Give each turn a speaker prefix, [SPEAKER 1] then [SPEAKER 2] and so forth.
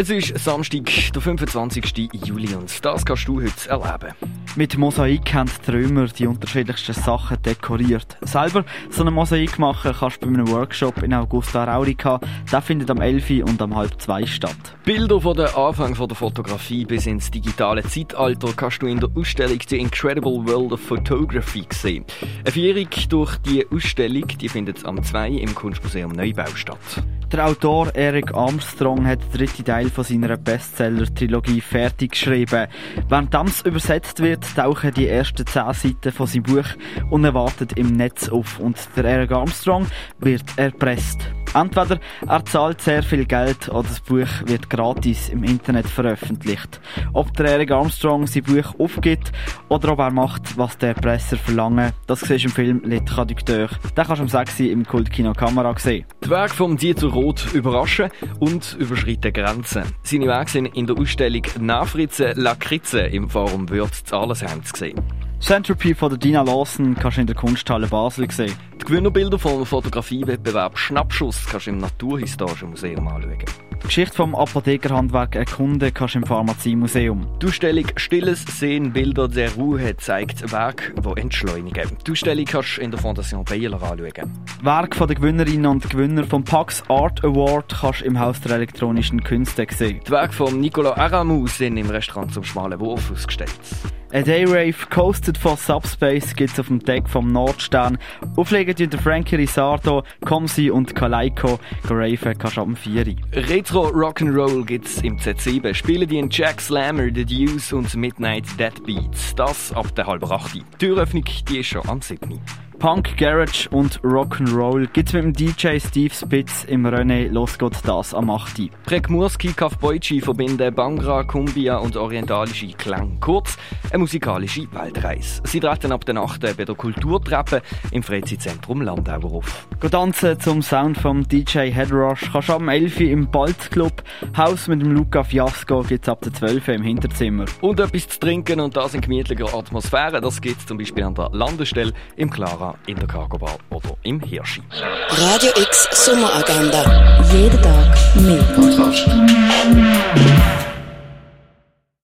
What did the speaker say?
[SPEAKER 1] Es ist Samstag, der 25. Juli und das kannst du heute erleben.
[SPEAKER 2] Mit Mosaik haben die Trümmer die unterschiedlichsten Sachen dekoriert. Selber so eine Mosaik machen kannst du bei einem Workshop in Augusta Raurica. Der findet am 11. und am halb 2 statt.
[SPEAKER 1] Bilder von der Anfang von der Fotografie bis ins digitale Zeitalter kannst du in der Ausstellung The Incredible World of Photography sehen. Eine Vierung durch die Ausstellung die findet am 2 im Kunstmuseum Neubau statt.
[SPEAKER 2] Der Autor Eric Armstrong hat den dritten Teil von seiner Bestseller-Trilogie fertig geschrieben. Während das übersetzt wird, tauchen die ersten zehn Seiten von seinem Buch unerwartet im Netz auf und der Eric Armstrong wird erpresst. Entweder er zahlt sehr viel Geld oder das Buch wird gratis im Internet veröffentlicht. Ob der Eric Armstrong sein Buch aufgibt oder ob er macht, was der Presser verlangen, das siehst du im Film Le Traducteur. Den kannst du am 6. im Kultkino Kamera sehen.
[SPEAKER 1] Die Werke von Dieter Roth überraschen und überschreiten Grenzen. Seine Werke sind in der Ausstellung Nafritze Lakritze im Forum Würz zu Allesheim zu sehen.
[SPEAKER 2] Centropy von der Dina Lawson kannst du in der Kunsthalle Basel sehen.
[SPEAKER 1] Die Gewinnerbilder vom Fotografiewettbewerb Schnappschuss kannst du im Naturhistorischen Museum anschauen.
[SPEAKER 2] Die Geschichte vom Apothekerhandwerk erkunden kannst du im Pharmaziemuseum.
[SPEAKER 1] Die Ausstellung Stilles Sehen Bilder der Ruhe zeigt Werke, die entschleunigen. Die Ausstellung kannst du in der Fondation Baylor anschauen.
[SPEAKER 2] Werk der Gewinnerinnen und Gewinner vom Pax Art Award kannst du im Haus der elektronischen Künste sehen.
[SPEAKER 1] Die Werke von Nicolas Aramus sind im Restaurant zum schmalen Wurf ausgestellt.
[SPEAKER 2] Ein Dayrave coasted von Subspace gibt es auf dem Deck vom Nordstern. Auflegen tun Frankie Risardo, Comsi und Kaleiko. Raven kannst du ab dem 4.
[SPEAKER 1] Retro Rock'n'Roll gibt's im Z7. Spielen die in Jack Slammer, The Deuce und Midnight Dead Beats. Das ab der halben 8. Die Türöffnung die ist schon am 7.
[SPEAKER 2] Punk, Garage und Rock'n'Roll gibt's mit dem DJ Steve Spitz im René Los geht das am 8.
[SPEAKER 1] Prekmurski Kafbeutschi verbinden Bangra, Kumbia und orientalische Klang. Kurz, eine musikalische Weltreise. Sie treten ab der 8. bei der Kulturtreppe im Freizeitzentrum Landauer auf.
[SPEAKER 2] Tanzen zum Sound vom DJ Headrush kannst du am 11. im Baltclub. Haus mit dem Luca Fiasco gibt's ab der 12. im Hinterzimmer.
[SPEAKER 1] Und etwas zu trinken und das in gemütlicher Atmosphäre, das gibt's zum Beispiel an der Landestelle im Clara in der Cargo Bar oder im Hirschi.
[SPEAKER 3] Radio X Sommeragenda. Jeden Tag mehr.